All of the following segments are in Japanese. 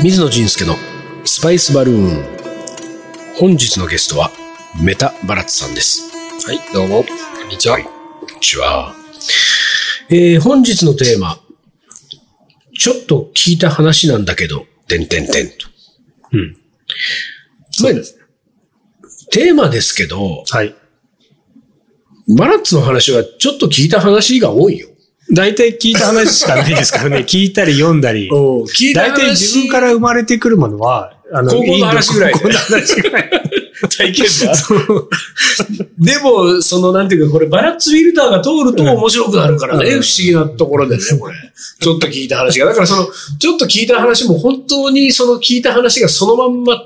水野仁介のスパイスバルーン。本日のゲストはメタバラッツさんです。はい、どうも、こんにちは。こんにちは。えー、本日のテーマ。ちょっと聞いた話なんだけど、てんてんてんと。うん。まあテーマですけど、はい。バラッツの話はちょっと聞いた話が多いよ。大体聞いた話しかないですからね。聞いたり読んだり。聞いた話大体自分から生まれてくるものは、あ高校の話ぐらい高校の話ぐらい。体験談でも、その、なんていうか、これ、バラッツフィルターが通ると面白くなるからね、うん不思議なところでね、これ。ちょっと聞いた話が。だから、その、ちょっと聞いた話も、本当にその聞いた話がそのまんま、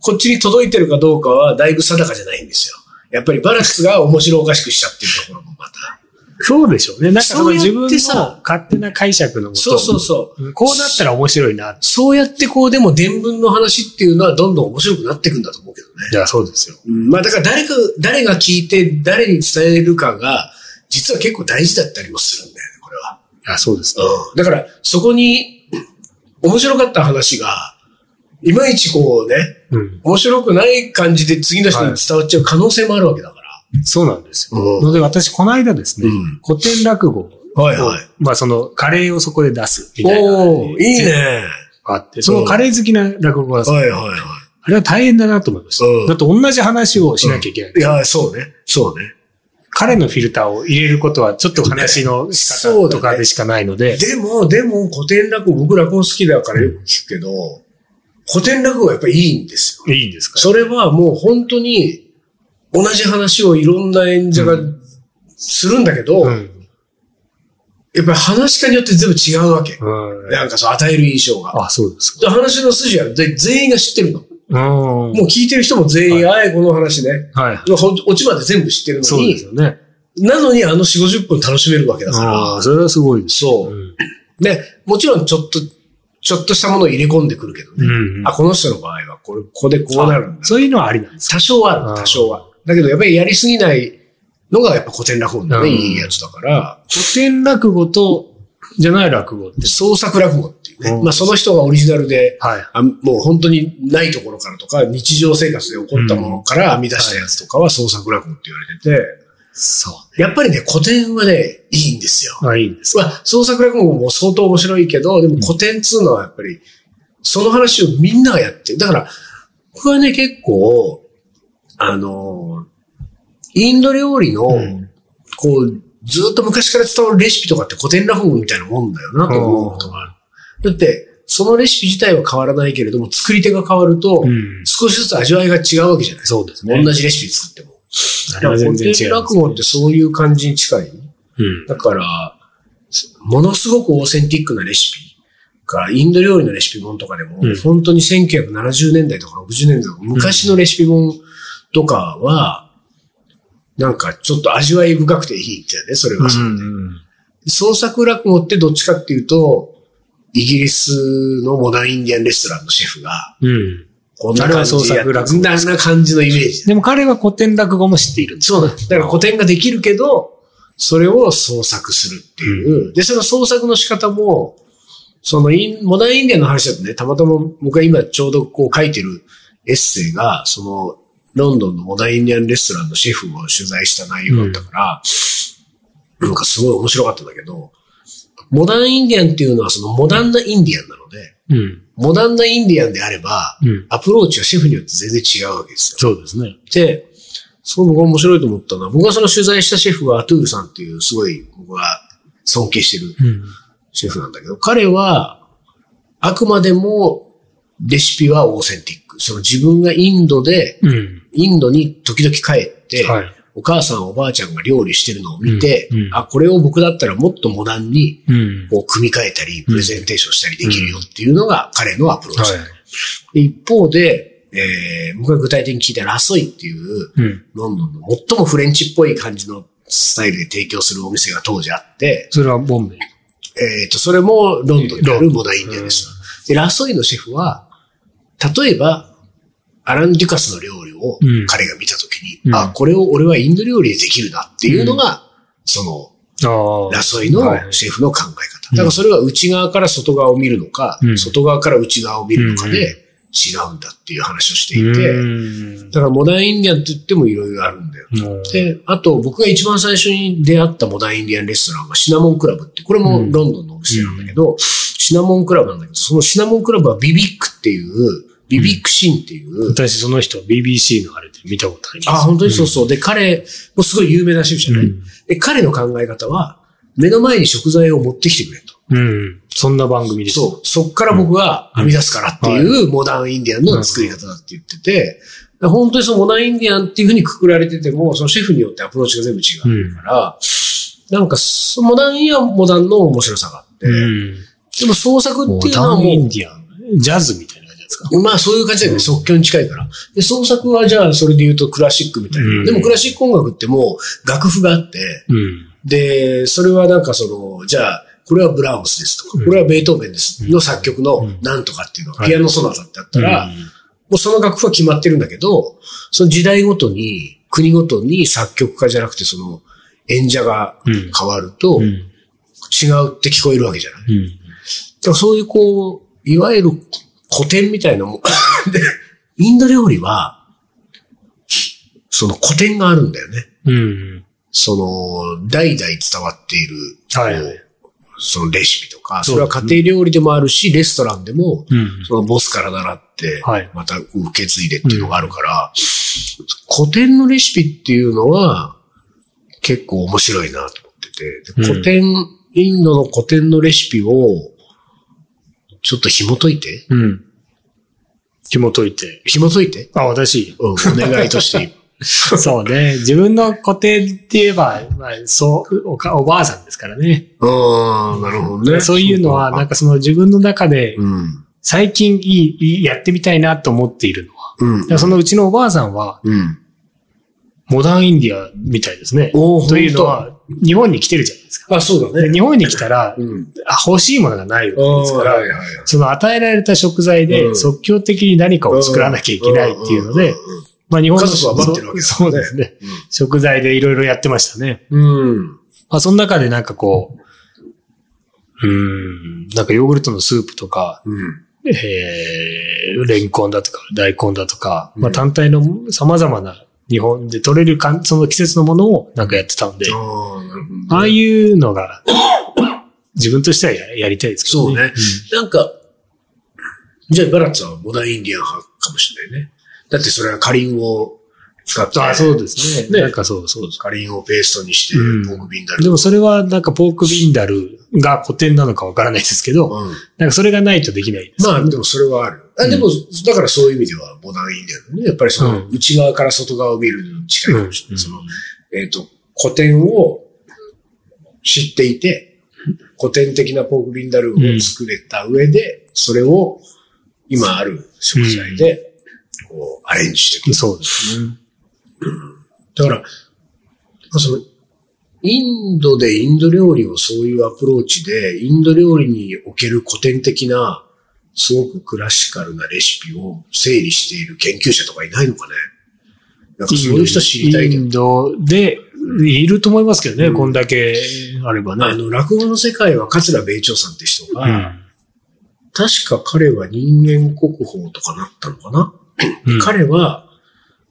こっちに届いてるかどうかは、だいぶ定かじゃないんですよ。やっぱりバラッツが面白おかしくしちゃってるところもまた。そうでしょうね。なんかその自分のさ勝手な解釈のもと。そうそうそう。こうなったら面白いな。そうやってこう、でも伝聞の話っていうのはどんどん面白くなっていくんだと思うけどね。いや、そうですよ。うんまあだから誰か、誰が聞いて誰に伝えるかが、実は結構大事だったりもするんだよね、これは。いや、そうですね。うん。だから、そこに、面白かった話が、いまいちこうね、うん。面白くない感じで次の人に伝わっちゃう可能性もあるわけだから。そうなんですよ。うんので、私、この間ですね、うん古典落語を、はいはい。まあ、その、カレーをそこで出す、みたいな。おー、いいね。あって、そのカレー好きな落語家さんはいはいはあれは大変だなと思いました。うんだって同じ話をしなきゃいけない。い。いや、そうね。そうね。彼のフィルターを入れることはちょっと話の仕方とかでしかないので、でも、でも、古典落語、僕落語好きだからよく聞くけど、古典落語はやっぱりいいんですよ。いいんですか？それはもう本当に、同じ話をいろんな演者がするんだけど、うん。やっぱり話し家によって全部違うわけ。うんなんかそう、与える印象が。あ、そうですか。で話の筋はで全員が知ってるの。うん。もう聞いてる人も全員、あえこの話ね。はい。ほオチまで全部知ってるのそうですに、よね。なのにあの4、50分楽しめるわけだから。ああ、それはすごいです。そうう。ん。で、もちろんちょっと、ちょっとしたものを入れ込んでくるけどね。うんあ、この人の場合は、これ、ここでこうなるんだ。そういうのはありなんですか？多少はある、多少は。だけど、やっぱりやりすぎないのがやっぱ古典落語だね、うんいいやつだから、古典落語と、じゃない落語って。創作落語っていうね。うんまあその人がオリジナルで、はい。あもう本当にないところからとか、日常生活で起こったものから編み出したやつとかは創作落語って言われてて、そやっぱりね、古典はね、いいんですよ。う。あ、いいんです。まあ、創作落語も相当面白いけど、でも古典っつうのはやっぱり、その話をみんながやってる。だから、僕はね、結構、あの、インド料理の、うんこう、ずっと昔から伝わるレシピとかって古典落語みたいなもんだよなと思うことがある。だって、そのレシピ自体は変わらないけれども、作り手が変わると、うん。少しずつ味わいが違うわけじゃないそうですね。同じレシピ作っても。あれは全然違古典う。落語ってそういう感じに近い。うん。だから、ものすごくオーセンティックなレシピが、インド料理のレシピ本とかでも、うん本当に1970年代とか60年代とか、昔のレシピ本とかは、なんかちょっと味わい深くていいってね、それはそれ創作落語ってどっちかっていうと、イギリスのモダンインディアンレストランのシェフが、うん。こんな感じでこんな感じのイメージ。でも彼は古典落語も知っている。そうだ。だから古典ができるけど、それを創作するっていう。で、その創作の仕方も、そのイン、モダンインディアンの話だとね、たまたま僕が今ちょうどこう書いてるエッセイが、その、ロンドンのモダンインディアンレストランのシェフを取材した内容だったから、なんかすごい面白かったんだけど、モダンインディアンっていうのはそのモダンなインディアンなので、うん。モダンなインディアンであれば、うん。アプローチはシェフによって全然違うわけですよ。そうですね。で、すごい僕が面白いと思ったのは、僕がその取材したシェフはアトゥールさんっていうすごい僕が尊敬してるうん。シェフなんだけど、彼はあくまでもレシピはオーセンティック。その自分がインドで、うん。インドに時々帰って、はい。お母さんおばあちゃんが料理してるのを見て、うんうんあ、これを僕だったらもっとモダンにうん。こう組み替えたり、プレゼンテーションしたりできるよっていうのが彼のアプローチ。はい。で一方で、えー僕が具体的に聞いたラソイっていう、うん。ロンドンの最もフレンチっぽい感じのスタイルで提供するお店が当時あって、それはボンベ？イ。えっ、と、それもロンドンにあるモダンインディアンです。で、ラソイのシェフは、例えば、アラン・デュカスの料理をうん。彼が見たときに、うん。あ、これを俺はインド料理でできるなっていうのが、その。ラソイのはい。シェフの考え方。だからそれは内側から外側を見るのか、うん。外側から内側を見るのかで違うんだっていう話をしていて、うん。だからモダンインディアンって言ってもいろいろあるんだよ。うん。で、あと僕が一番最初に出会ったモダンインディアンレストランはシナモンクラブって、これもロンドンのお店なんだけど、シナモンクラブなんだけど、そのシナモンクラブはビビックっていう、ビビックシンっていう、私その人 BBC のあれで見たことあります？あ、本当にそうそう。で、彼、もうすごい有名なシェフじゃない、うんで、彼の考え方は、目の前に食材を持ってきてくれと。うん。そんな番組です。そう。そっから僕は編み出すからっていうモダンインディアンの作り方だって言ってて、本当にそのモダンインディアンっていうふうにくくられてても、そのシェフによってアプローチが全部違うから、なんかそ、モダンインディアンはモダンの面白さがあって、うん。でも創作っていうのはモダンインディアンもジャズみたいですか？う、まあそういう感じだよね。即興に近いから。で、創作はじゃあそれで言うとクラシックみたいな。うんでもクラシック音楽ってもう楽譜があって、うん。で、それはなんかその、じゃあ、これはブラームスですとか、これはベートーベンですの作曲のなんとかっていうのが、ピアノソナタってあったら、もうその楽譜は決まってるんだけど、その時代ごとに、国ごとに作曲家じゃなくてその演者がうん変わると、うん。違うって聞こえるわけじゃない。うん。だからそういうこう、いわゆる古典みたいなもん。で、インド料理は、その古典があるんだよね。うん。その、代々伝わっている、はいそのレシピとか、それは家庭料理でもあるし、レストランでも、うん。そのボスから習ってはい、また受け継いでっていうのがあるから、古典のレシピっていうのは、結構面白いなと思ってて、で古典、インドの古典のレシピを、ちょっと紐解いて、うん。紐解いて。紐解いて、あ、私。うん、お願いとして。そうね。自分の固定って言えば、まあ、そう、おか、おばあさんですからね。うん、なるほどね。そういうのは、なんかその自分の中で、うん、最近いい、やってみたいなと思っているのは。うんそのうちのおばあさんは、うん。モダンインディアみたいですね。というのは、日本に来てるじゃないですか。あ、そうだね。で日本に来たら、うん。あ欲しいものがないわけですから、はいはいその与えられた食材でうん即興的に何かを作らなきゃいけないっていうので、まあ日本の家族は待ってるわけだそうそうですね。食材でいろいろやってましたね。うん。まあその中でなんかこう、うーん、なんかヨーグルトのスープとか、うん。えー、レンコンだとか大根だとか、まあうん単体の様々な日本で取れるかんその季節のものをなんかやってたんで、ああ、なるほどね。ああいうのが 自分としてはややりたいですけどね。そうね。なんか、じゃあバラッツはモダンインディアン派かもしれないね。だってそれはカリンを使って、あそうですね。ねなんかそうそうです。カリンをペーストにして、うんポークビンダル。でもそれはなんかポークビンダルが古典なのかわからないですけど、うん。なんかそれがないとできないです。まあでもそれはある。あでも、だからそういう意味ではモダンインディアンね。やっぱりそのうん内側から外側を見るのに近いかもしれない。うんその、えっ、と、古典を知っていて、古典的なポークビンダルを作れた上で、それを今ある食材で、こう、アレンジしていく。そうですね。だから、その、インドでインド料理をそういうアプローチで、インド料理における古典的な、すごくクラシカルなレシピを整理している研究者とかいないのかね。なんかそういう人知りたいけど。インドでいると思いますけどね、うん。こんだけあればね。あの、落語の世界は桂米朝さんって人が、うん。確か彼は人間国宝とかなったのかな、うん。彼は、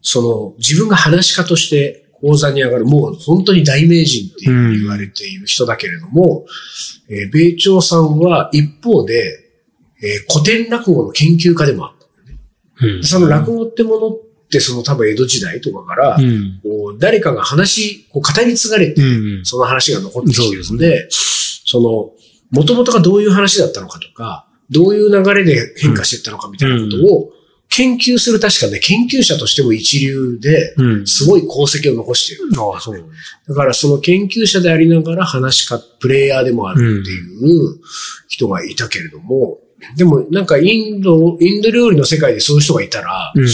その、自分が話し家として講座に上がる、もう本当に大名人って言われている人だけれども、えー米朝さんは一方で、えー古典落語の研究家でもあった。うん。その落語ってものって、その多分江戸時代とかから、うん。こう誰かが話、こう語り継がれて、うん。その話が残ってきてるのそうで、その、元々がどういう話だったのかとか、どういう流れで変化していったのかみたいなことを研究する確かね、研究者としても一流で、うん。すごい功績を残している。ああ、そう。だからその研究者でありながら話し家、プレイヤーでもあるっていう人がいたけれども、でもなんかインド、インド料理の世界でそういう人がいたら、うん。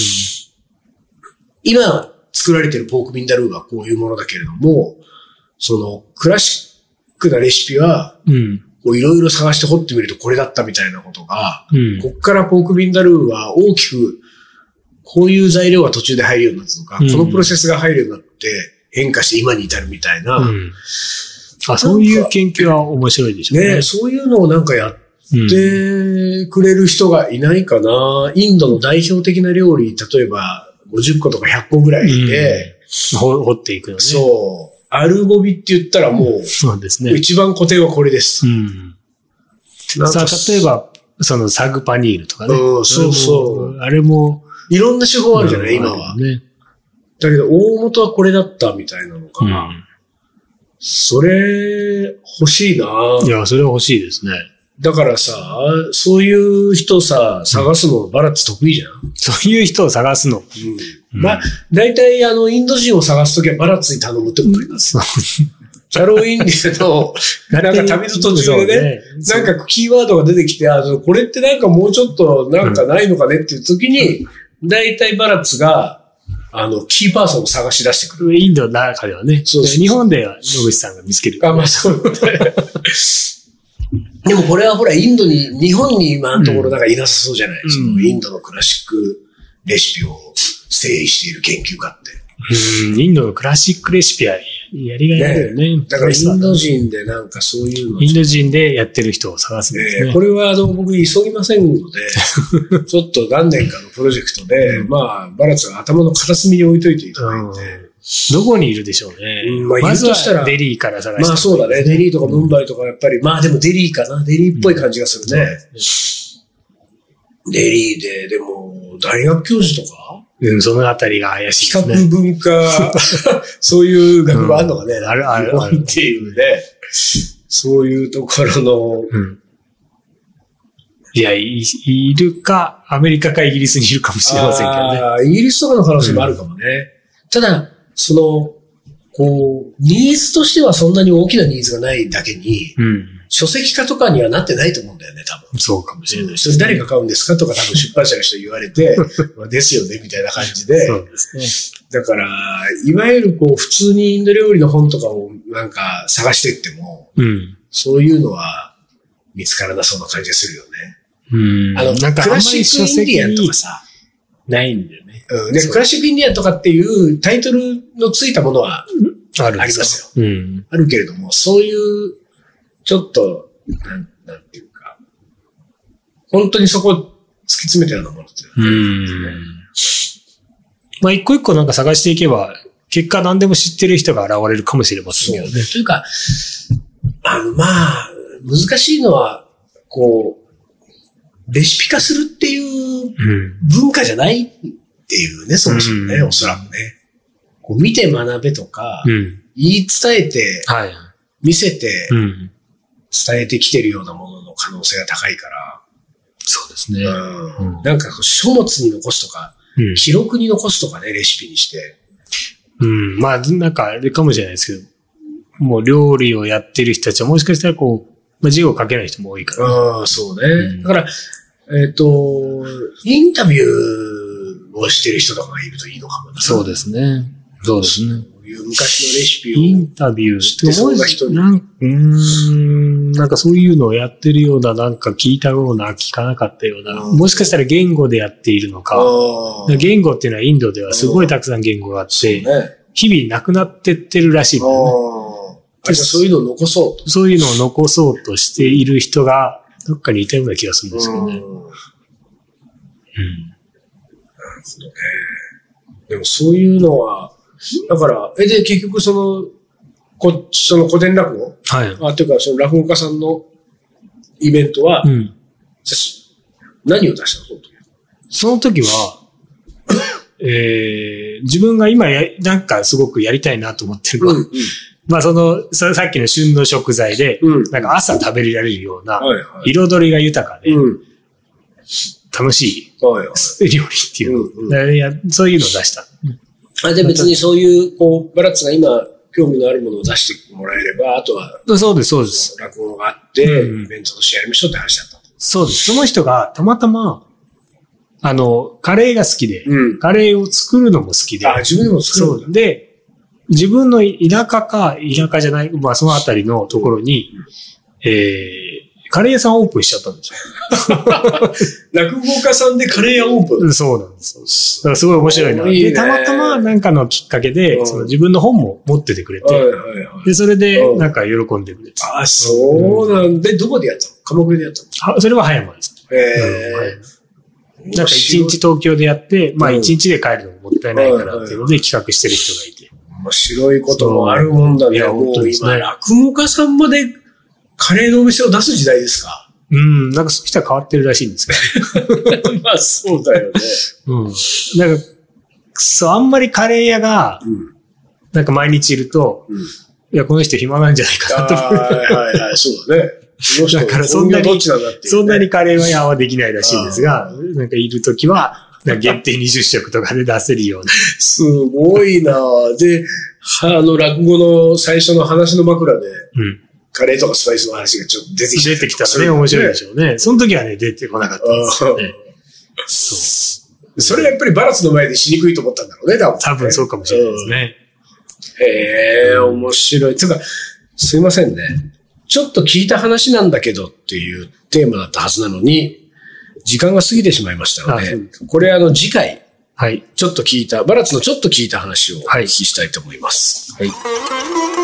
今作られてるポークビンダルーはこういうものだけれども、そのクラシックなレシピは、うん。こういろいろ探して掘ってみるとこれだったみたいなことが、うん。こっからポークビンダルーは大きく、こういう材料が途中で入るようになったとか、うんこのプロセスが入るようになって変化して今に至るみたいな、うん。あ、そういう研究は面白いでしょうね。ね、そういうのをなんかやっうんてくれる人がいないかな。インドの代表的な料理、例えば50個とか100個ぐらいで、ほ掘っていくのね。そう、アルゴビって言ったらもう、そうですね。一番固定はこれです。うん。さあ、例えば、そのサグパニールとかね。うんそうそうあれも。いろんな手法あるじゃない、今うんは。ね。だけど、大元はこれだったみたいなのかうな。それ、欲しいな。ん。いや、それは欲しいですね。だからさ、そういう人さ、探すのバラッツ得意じゃん。そういう人を探すの。うんまあ、大体あの、インド人を探すときはバラッツに頼むってことになるんですよ。チャローインディアの、なんか旅の途中でね、なんかキーワードが出てきて、あの、これってなんかもうちょっとなんかないのかねっていう時に、大体バラッツが、あの、キーパーソンを探し出してくる。インドの中ではね。そうそう日本では野口さんが見つける。あ、まあそうね。でもこれはほら、インドに、日本に今のところなんかいなさそうじゃない、うんそのインドのクラシックレシピを整理している研究家って。うん、インドのクラシックレシピはやりがいあるよね。だからインド人でなんかそういうのインド人でやってる人を探すんですね。えーこれはあの僕急ぎませんので、ちょっと何年かのプロジェクトで、まあ、バラッツが頭の片隅に置いといていただいて、どこにいるでしょうね。うんまあまデリーから探して。まあそうだね、デリーとかムンバイとかやっぱり、まあでもデリーかな、デリーっぽい感じがするね。デリーで、でも、大学教授とかうん、そのあたりが怪しい比較ですね。文化、そういう学部あるのかね、うんあるある日本っていうね、そういうところの、うん。いや、い、いるか、アメリカかイギリスにいるかもしれませんけどね。イギリスとかの可能性もあるかもね。ただ、その、こう、ニーズとしてはそんなに大きなニーズがないだけに、うん。書籍化とかにはなってないと思うんだよね、多分。そうかもしれない。それ誰が買うんですかとか多分出版社の人に言われて、まあですよね、みたいな感じで。そうですね。だから、いわゆるこう、普通にインド料理の本とかをなんか探してっても、うん。そういうのは見つからなそうな感じがするよね。うん。あの、なんかクラシックインディアンとかにさ、ないんだよね。うん、で、クラシックインディアンとかっていうタイトルのついたものはありますよ。うん。あるけれども、そういう、ちょっと、なん、なんていうか、本当にそこを突き詰めたようなものっていうのはうん。まあ、一個一個なんか探していけば、結果何でも知ってる人が現れるかもしれませんけどね。。というか、あの、まあ、難しいのは、こう、レシピ化するっていううん。文化じゃないっていうね、そもそもね、うんおそらくね。こう見て学べとか、うん。言い伝えて、はい。見せて、うん。伝えてきてるようなものの可能性が高いかそうですね。ら、うんうんなんか書物に残すとか、うん。記録に残すとかね、レシピにして。うん。まあ、なんかあれかもしれないですけど、もう料理をやってる人たちはもしかしたらこう、まあ、字を書けない人も多いから。ああ、そうね。うんだから、えっ、と、インタビューをしてる人とかがいるといいのかもな。そうですね。そうですね。そういう昔のレシピを。インタビュー知ってそうな人になんうーん、なんかそういうのをやってるような、なんか聞いたような、聞かなかったような、うんもしかしたら言語でやっているのか、ああ。言語っていうのはインドではすごいたくさん言語があって、ね。日々なくなってってるらしいんあだそういうのを残そうと。そういうのを残そうとしている人が、どっかにいたような気がするんですけどね。うんうんでもそういうのは、だから、え、で、結局その、こ、その古典落語？はい。あ、というか、その落語家さんのイベントは、うん。何を出したの？その時その時は、えー、自分が今や、なんかすごくやりたいなと思ってるのは、まあその、ささっきの旬の食材で、うん。なんか朝食べられるような、はいはい。彩りが豊かで、うん。楽しはい料理っていううんそういうのを出した。あ、で別にそういう、こう、バラッツが今、興味のあるものを出してもらえれば、あとは、そうです、そうです。落語があって、うんイベントとしてやりましょうって話だった。そうです。その人がたまたま、あの、カレーが好きで、うん。カレーを作るのも好きで、あ、自分でも作るそう。で、自分の田舎か、田舎じゃない、まあそのあたりのところに、えー、カレー屋さんオープンしちゃったんです 落語家さんでカレー屋オープン。よ。そうなんです。だからすごい面白いな。いいねで、たまたまなんかのきっかけで、うんその自分の本も持っててくれて、はいはいはい。で、それでうんなんか喜んでくれて。あ、そうなんで、どこでやったの？鎌倉でやったはそれは葉山です。のへうんなんか一日東京でやって、まあうん一日で帰るのももったいないからっていうので企画してる人がいて。面白いこともあるもんだね。いや落語家さんまでカレーのお店を出す時代ですか？うん、なんかそういう人は変わってるらしいんですけど。まあ、そうだよね。うん。なんか、そう、あんまりカレー屋が、うん。なんか毎日いると、うん。いや、この人暇なんじゃないかなと思う。はいはいはい、そうだね。だからそんなに本業どっちなねそんなにカレー屋はできないらしいんですが、なんかいるときは、なんか限定20食とかで出せるような。すごいなぁで、はあの、落語の最初の話の枕で、うん。カレーとかスパイスの話がちょっと出てき出てきたらね、面白いでしょうね。その時はね、出てこなかったですよね。そう。それやっぱりバラツの前でしにくいと思ったんだろうね、多分。多分そうかもしれないですね。へえ、面白い。てか、すいませんね。ちょっと聞いた話なんだけどっていうテーマだったはずなのに、時間が過ぎてしまいましたのでこれあの次回、はい。ちょっと聞いた、バラツのちょっと聞いた話をおはい聞きしたいと思います。はい。